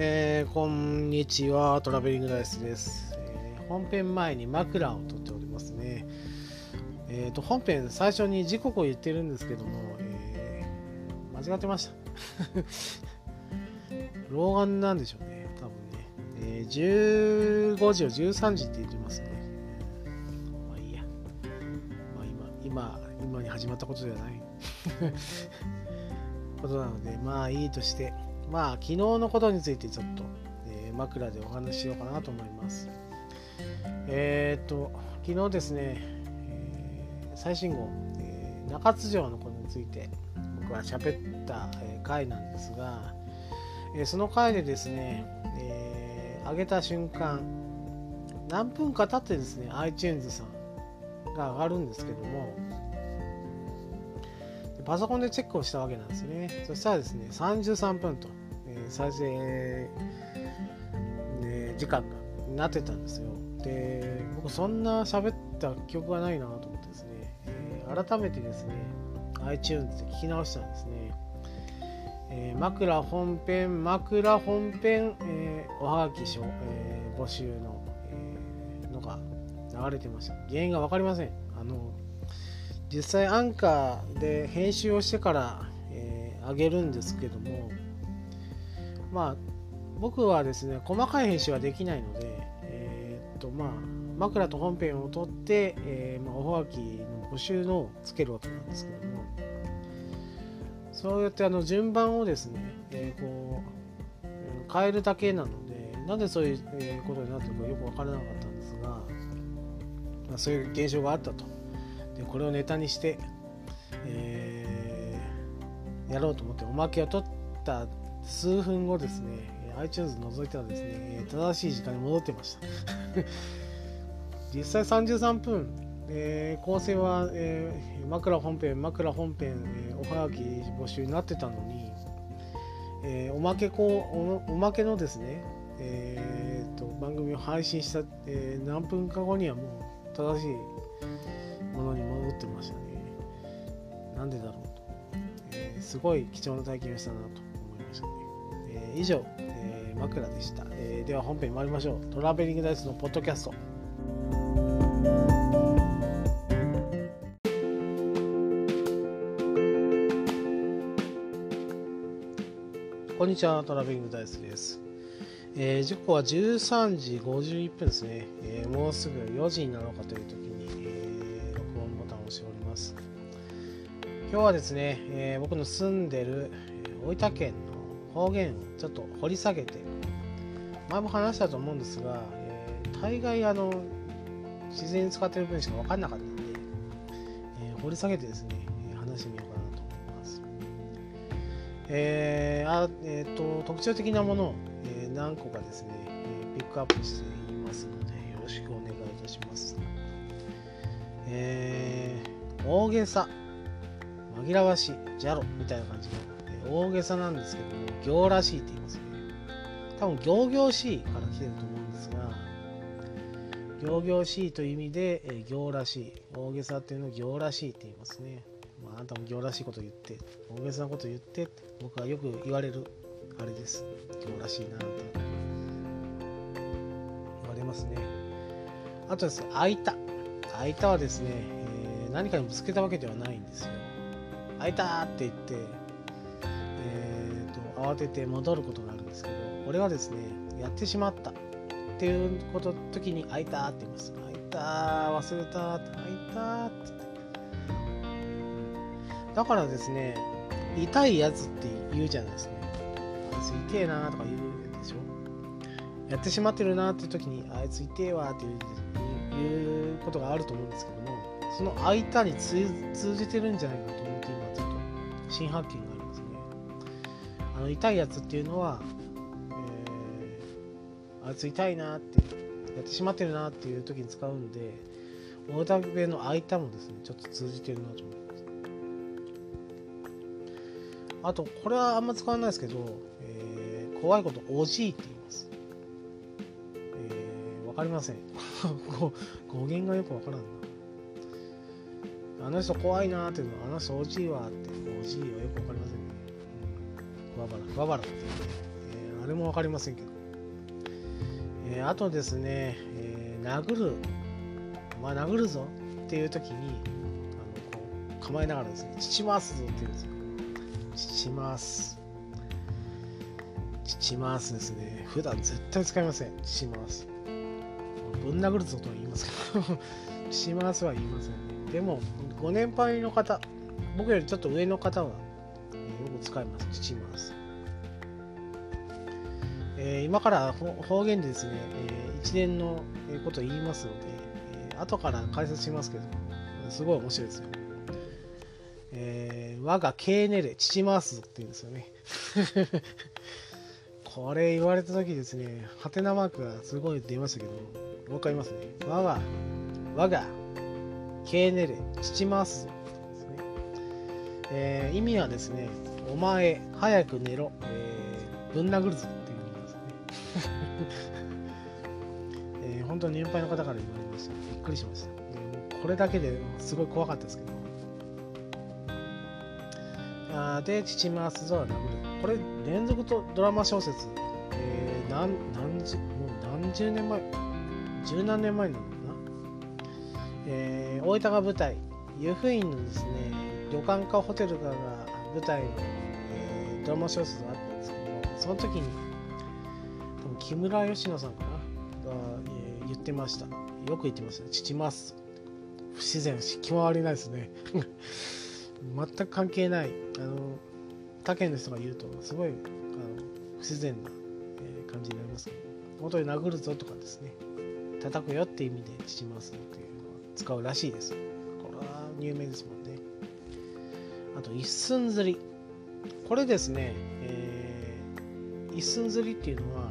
えー、こんにちは、トラベリングダイスです。えー、本編前に枕を取っておりますね。えーと、本編最初に時刻を言ってるんですけども、え、間違ってました。老眼なんでしょうね、多分ね。え、15時を13時って言ってますね。まあいいや。まあ今、今、今に始まったことではない。ことなので、まあいいとして、まあ昨日のことについてちょっと、えー、枕でお話ししようかなと思います。えー、っと、昨日ですね、えー、最新号、えー、中津城のことについて僕は喋った、えー、回なんですが、えー、その回でですね、えー、上げた瞬間、何分か経ってですね、iTunes さんが上がるんですけども、パソコンでチェックをしたわけなんですね。そしたらですね、33分と、再生、ね、時間がなってたんですよ。で、僕そんな喋った記憶がないなと思ってですね、えー、改めてですね、iTunes で聞き直したんですね。えー、枕本編、枕本編、えー、おはがき書、えー、募集の、えー、のが流れてました。原因が分かりません。あの実際アンカーで編集をしてから、えー、上げるんですけどもまあ僕はですね細かい編集はできないので、えー、っとまあ枕と本編を取って、えーまあ、おはがきの募集のをつけるわけなんですけどもそうやってあの順番をですね、えー、こう変えるだけなのでなんでそういうことになってるかよく分からなかったんですが、まあ、そういう現象があったと。でこれをネタにして、えー、やろうと思っておまけを取った数分後ですね iTunes 覗いたらですね正しい時間に戻ってました。実際33分、えー、構成は、えー、枕本編枕本編、えー、おはがき募集になってたのに、えー、おまけこうおまけのですね、えーと、と番組を配信した、えー、何分か後にはもう正しいものに戻ってましたね。なんでだろうと、えー、すごい貴重な体験をしたなと、以上、えー、枕でした、えでは本編参りましょう。トラベリングダイスのポッドキャスト。こんにちは、トラベリングダイスです。えー、時刻は13時51分ですね、えー、もうすぐ4時になろうかという時に、えー、録音ボタンを押しております。今日はですね、えー、僕の住んでる大分県の方言をちょっと掘り下げて前も話したと思うんですが、えー、大概あの自然に使ってる分しか分かんなかったんで、えー、掘り下げてですね話してみようかなと思います。えーあえーと、特徴的なものを、え、何個かですね、えピックアップしていますのでよろしくお願いいたします。えー、大げさ紛らわしい、じゃろみたいな感じの、大げさなんですけども、行らしいって言いますね。多分、行々しいから来てると思うんですが、行々しいという意味で、え行らしい、大げさっていうのを行らしいって言いますね。まあ、あんたも行らしいこと言って、大げさなこと言ってって、僕はよく言われる、あれです。行らしいな、と言われますね。あとですね、開いた。開いたはですね、えー、何かにぶつけたわけではないんですよ。開いたって言って、慌てて戻ることがあるんですけど俺はですねやってしまったっていうこと時に開いたって言います。開いた忘れたって開いたって言って。だからですね痛いやつって言うじゃないですか、ね、あいつ痛えなとか言うでしょ。やってしまってるなって時にあいつ痛えわっていうことがあると思うんですけどもその開いたに通じてるんじゃないかと新発見がありますねあの痛いやつっていうのは、えー、あいつ痛いなってやってしまってるなっていう時に使うんで大田部の開いたもですねちょっと通じてるなと思います。あとこれはあんま使わないですけど、えー、怖いことおじいって言います。えー、わかりません。語源がよくわからんな。あの人怖いなっていうのはあの人おじいわっておじいはよくわかりません。ね。桑原、桑原っていうね、えー、あ誰も分かりませんけど。えー、あとですね、えー、殴る、まあ、殴るぞっていう時に、あのこう構えながらですね、父ますぞって言うんですよ。父ます。父ますですね。普段絶対使いません。父ます。ぶん殴るぞとは言いますけど 父ますは言いませんね。でも、ご年配の方、僕よりちょっと上の方は、よく使います。父ます。えー、今から方言でですね、えー、一連のことを言いますので、えー、後から解説しますけど、すごい面白いですよ。えー、我が経ネレ、父回すって言うんですよね。これ言われた時ですね、ハテナマークがすごい出ましたけど、もう一回言いますね。我が、我が、経ネレ、父回すぞ。ですえー、意味はですね、お前、早く寝ろ、えー、ぶん殴るぞ。えー、本当に年配の方から言われました。びっくりしました。でこれだけですごい怖かったですけど。あで、父回すぞは殴る。これ、連続とドラマ小説、えー、何何十もう何十年前、十何年前なのかな。えー、大分が舞台、湯布院のですね、旅館かホテルかが舞台の、えー、ドラマ小説があったんですけども、その時に多分、木村佳乃さんかなが、えー、言ってました。よく言ってましたね。父ます。不自然し、気も悪いないですね。全く関係ない。あの、他県の人が言うと、すごいあの不自然な、えー、感じになりますけど、本当に殴るぞとかですね、叩くよって意味で父ますっていうのは使うらしいです。これは有名ですもんね。あと、一寸釣り。これですね、えー、一寸釣りっていうのは、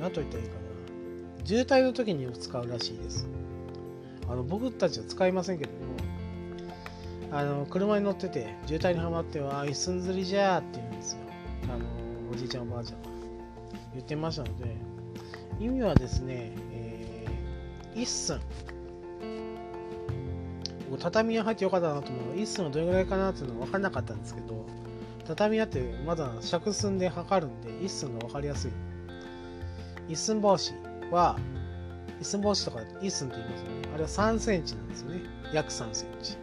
何と言ったらいいかな。渋滞の時によく使うらしいです。あの僕たちは使いませんけどもあの車に乗ってて渋滞にはまっては一寸釣りじゃーって言うんですよ。あのおじいちゃんおばあちゃんが言ってましたので意味はですね、えー、一寸。畳屋入ってよかったなと思う一寸はどれぐらいかなっていうのは分からなかったんですけど畳屋ってまだ尺寸で測るんで一寸が分かりやすい一寸法師は、一寸法師とか一寸って言いますよね。あれは3センチなんですよね。約3センチ。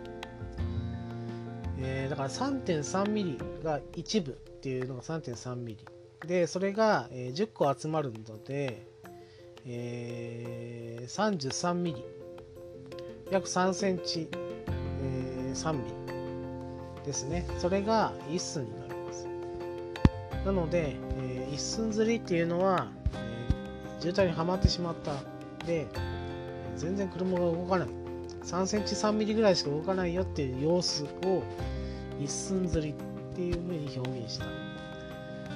えー、だから3.3ミリが一部っていうのが3.3ミリ。で、それが、え、10個集まるので、えー、33ミリ。約3センチ、えー、3ミリですね。それが一寸になります。なので、えー、一寸釣りっていうのはえ、渋滞にはまってしまった。で全然車が動かない。3センチ3ミリぐらいしか動かないよっていう様子を一寸ずりっていう風に表現した。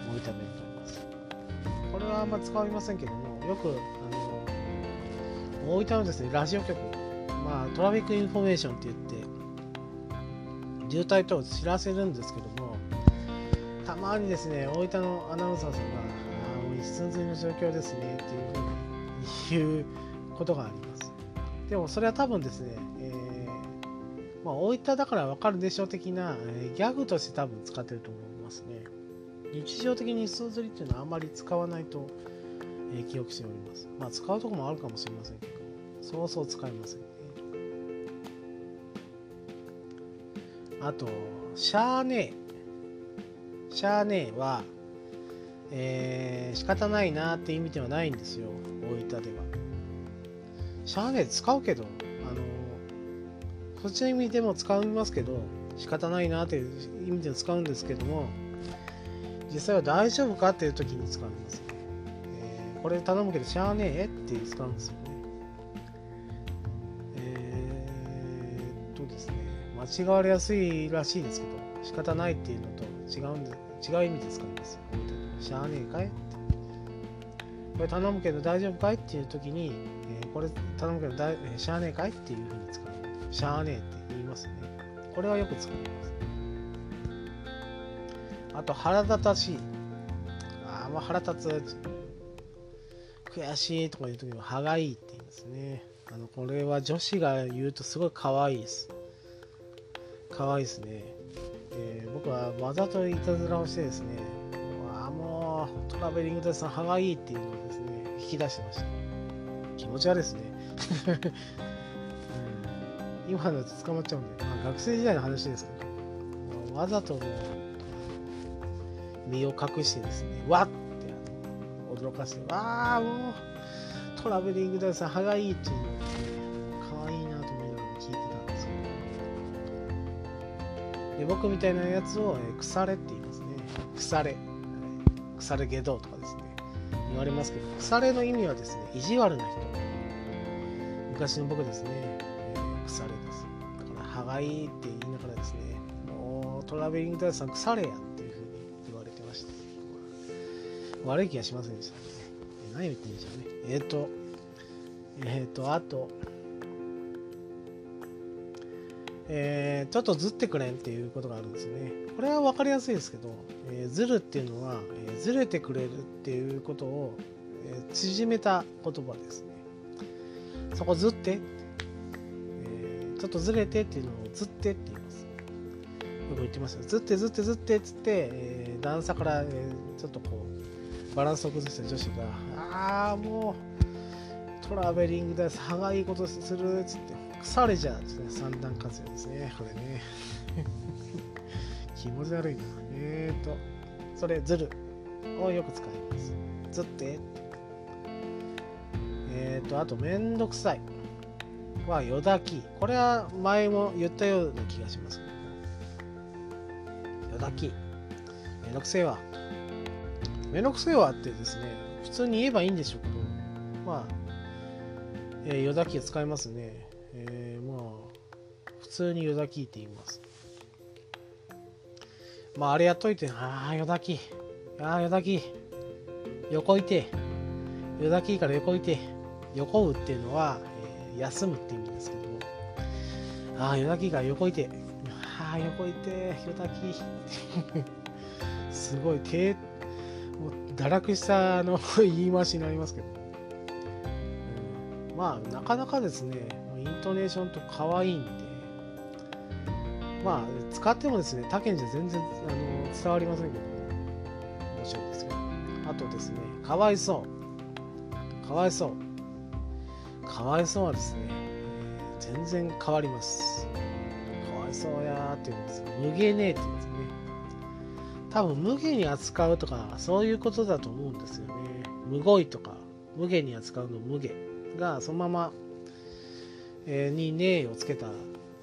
モニター弁とます。これはあんま使いませんけどもよくあの大分のですね。ラジオ局。まあ traffic information って言って渋滞等を知らせるんですけどもたまにですね大分のアナウンサーさんがあもう一寸釣りの状況ですねっていうふうに言うことがあります。でもそれは多分ですね、えー、まあ、大分だからわかるでしょう的な、えー、ギャグとして多分使ってると思いますね。日常的に一寸釣りっていうのはあんまり使わないと、えー、記憶しております。まあ使うとこもあるかもしれませんけど、そうそう使いませんあと、シャーネー。シャーネーは、えー、仕方ないなって意味ではないんですよ大分では。シャーネー使うけど、あのそっちの意味でも使いますけど仕方ないなっていう意味で使うんですけども実際は大丈夫かっていう時に使うんです。えー、これ頼むけどしゃあねえって使うんですよ間違われやすいらしいですけど仕方ないっていうのと違うんで違う意味で使うんです。しゃあねえかいって。これ頼むけど大丈夫かいっていう時に、えー、これ頼むけどだ、えー、しゃあねえかいっていうふうに使う。しゃあねえって言いますね。これはよく使います。あと腹立たしい。ああまあ腹立つ。悔しいとかいう時は歯がいいって言いますね。あのこれは女子が言うとすごい可愛いです。可愛いですね、えー、僕はわざといたずらをしてですねあもうトラベリングダイさん歯がいいっていうのをですね引き出してました。気持ち悪いですね、今のやつ捕まっちゃうんで、まあ、学生時代の話ですけどわざと身を隠してですねわって驚かせてわあもうトラベリングダイさん歯がいいっていうのを、で僕みたいなやつを、え腐れって言いますね。腐れ。腐れ下道とかですね。言われますけど腐れの意味はですね意地悪な人。昔の僕ですね、えー、腐れです。だから歯がいいって言いながらですねもうトラベリングダイさん腐れやっていうふうに言われてました。悪い気がしませんでした。ね何を言ってんでしょうね。えっ、ー、とえっ、ー、とあとえー、ちょっとずってくれんっていうことがあるんですね。これは分かりやすいですけど、えー、ずるっていうのは、えー、ずれてくれるっていうことを、えー、縮めた言葉ですね。そこずって、え、ちょっとずれてっていうのをずってって言います。よく言ってますよ。ずってずってずってっつって、え、段差から、え、ちょっとこう、バランスを崩した女子が、ああ、もう、トラベリングで歯がいいことするっつって、腐れちゃうですね。三段活用ですね。これね。気持ち悪いな。えーと、それ、ずるをよく使います。ずって。えーと、あと、めんどくさいは、よだき。これは前も言ったような気がしますけど。よだき。めんどくせえわ。めんどくせえわってですね、普通に言えばいいんでしょうけど、まあ、えー、よだきを使いますね。通によだきって言います。まあ、あれやっといて、ああ、よだき。ああ、よだき。横いて。よだきから横いて。横うっていうのは、えー、休むって意味ですけども、ああ、よだきが横いて。ああ、横いて、よだき。すごい、低、もう堕落したの言い回しになりますけど。うん、まあ、なかなかですね、イントネーションと可愛いんで、まあ、使ってもですね、他県じゃ全然あの伝わりませんけど、面白いですよ。あとですね、かわいそう。かわいそう。かわいそうはですね、えー、全然変わります。かわいそうやーって言うんですよ。無げねえって言うんですよね。多分、無下に扱うとか、そういうことだと思うんですよね。むごいとか、無下に扱うの無下が、そのままえに「ねえ」をつけた、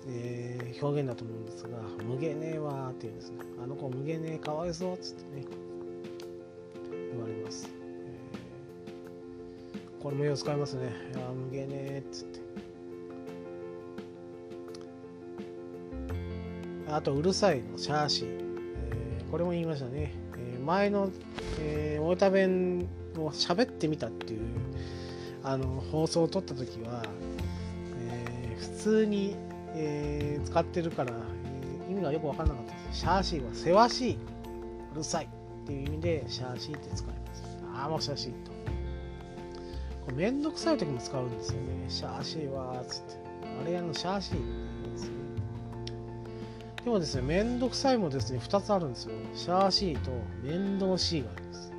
えー、表現だと思うんですが「無げねえわ」っていうんですね「あの子無げねえかわいそう」っつってね言われます、えー、これもよう使いますね「いや無げねえ」っつって。あと「うるさい」の「シャーシー」えー、これも言いましたね、えー、前の、えー、大分弁を喋ってみたっていうあの放送を撮った時はえー、普通に、えー、使ってるから、意味がよく分からなかったです。シャーシーはせわしい、うるさいっていう意味でシャーシーって使います。ああ、もうシャーシーと。これめんどくさい時も使うんですよね。シャーシーはーつって。あれやのシャーシーって言うんですね。でもですね、めんどくさいもですね、2つあるんですよ。シャーシーと面倒しいがあります。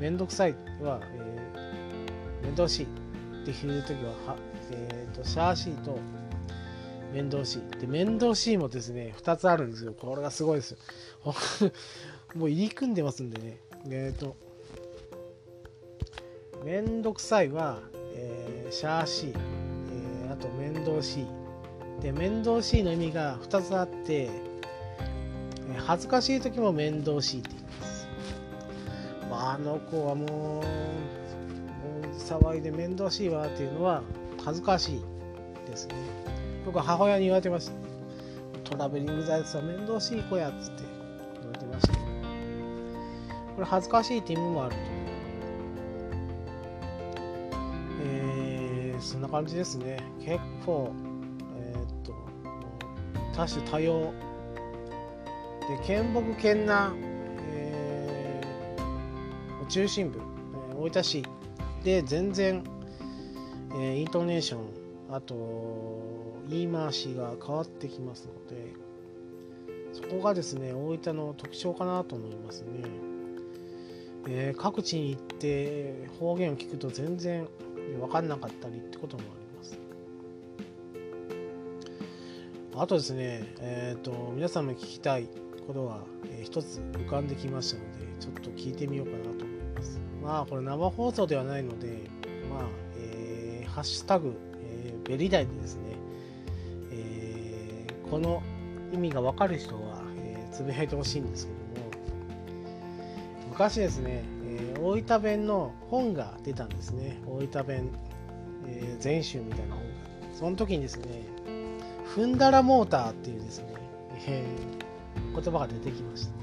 めんどくさいは、えー、面倒しいっていう時はは、えーと、シャーシーと面倒しい。で、面倒しいもですね、2つあるんですよ。これがすごいですよ。もう入り組んでますんでね。えっ、ー、と、めんどくさいは、えー、シャーシー、えー、あと面倒しい。で、面倒しいの意味が2つあって、え恥ずかしい時も面倒しいって言います。まあ、あの子はもう、もう騒いで面倒しいわっていうのは、恥ずかしいですね。僕は母親に言われてました。トラベリングザイツは面倒しい子やっつって言われてました。これ恥ずかしいって意味もあると。えー、そんな感じですね。結構、えー、っと、多種多様。で、県北県南、えー、中心部、えー、大分市で全然えー、イントネーションあと言い回しが変わってきますのでそこがですね大分の特徴かなと思いますね、えー、各地に行って方言を聞くと全然分かんなかったりってこともあります。あとですね、えっ、ー、と、皆さんも聞きたいことが、えー、一つ浮かんできましたので、ちょっと聞いてみようかなと思います。まあ、これ生放送ではないので、まあ、えー、ハッシュタグ、えー、ベリダイでですね、この意味がわかる人は、え、つぶやいてほしいんですけども、昔ですね、えー、大分弁の本が出たんですね。大分弁、えー、全集みたいな本が。その時にですね、ふんだらモーターっていうですね、えー、言葉が出てきました。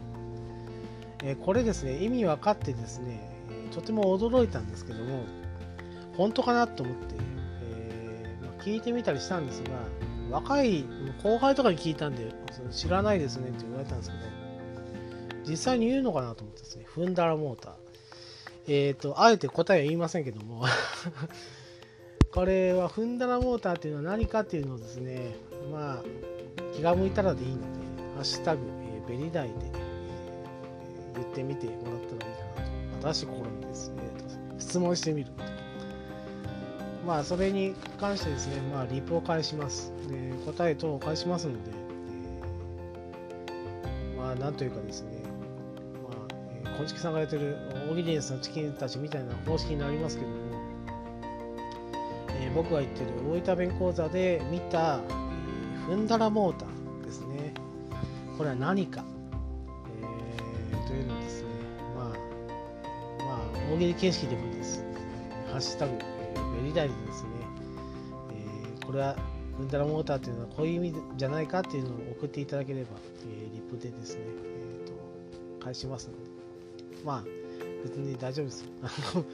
えー、これですね、意味分かってですね、とても驚いたんですけども、本当かなと思って、えーま、聞いてみたりしたんですが、若い後輩とかに聞いたんで、知らないですねって言われたんですけど、実際に言うのかなと思ってですね、ふんだらモーター。えっ、ー、と、あえて答えは言いませんけども これはふんだらモーターっていうのは何かっていうのをですね、まあ、気が向いたらでいいので、ハッシュタグ、えー、ベリダイで、えー、言ってみてもらったらいいかなと。新しい試みですね。質問してみる。まあ、それに関してですね、まあ、リプを返します。で答え等を返しますので、えー、まあ、なんというかですね、小チキさんがやってるオギリエンスのチキンたちみたいな方式になりますけども、えー、僕が言ってる大分弁講座で見た、えー、フンダラモーターですね。これは何か、えー、というのですね、まあ、まあ、大喜利形式でもいいです。ハッシュタグ、えー、ベリダリですね、えー、これはフンダラモーターというのはこういう意味じゃないかっていうのを送っていただければ、えー、リップでですね、えーと返しますので、まあ、別に大丈夫です よ。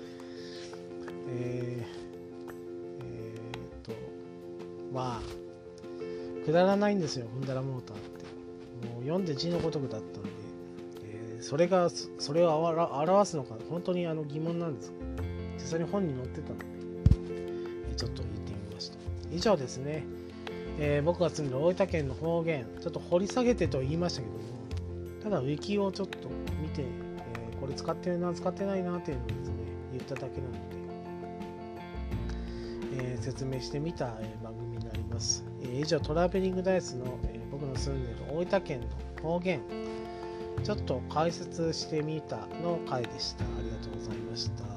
えー、えー、っと、まあ、くだらないんですよ、フンダラモーターって。もう読んで字のごとくだったんで、えー、それが、それを表すのか、本当にあの疑問なんです、実際に本に載ってたので、ちょっと言ってみました。以上ですね。えー、僕が住んでる大分県の方言、ちょっと掘り下げてと言いましたけども、ただウィキをちょっと見てえこれ使ってるな、使ってないなっていうのをですね、言っただけなので、えー、説明してみた、え、番組になります。え、以上、トラベリングダイスの、え僕の住んでいる大分県の方言、ちょっと解説してみたの回でした。ありがとうございました。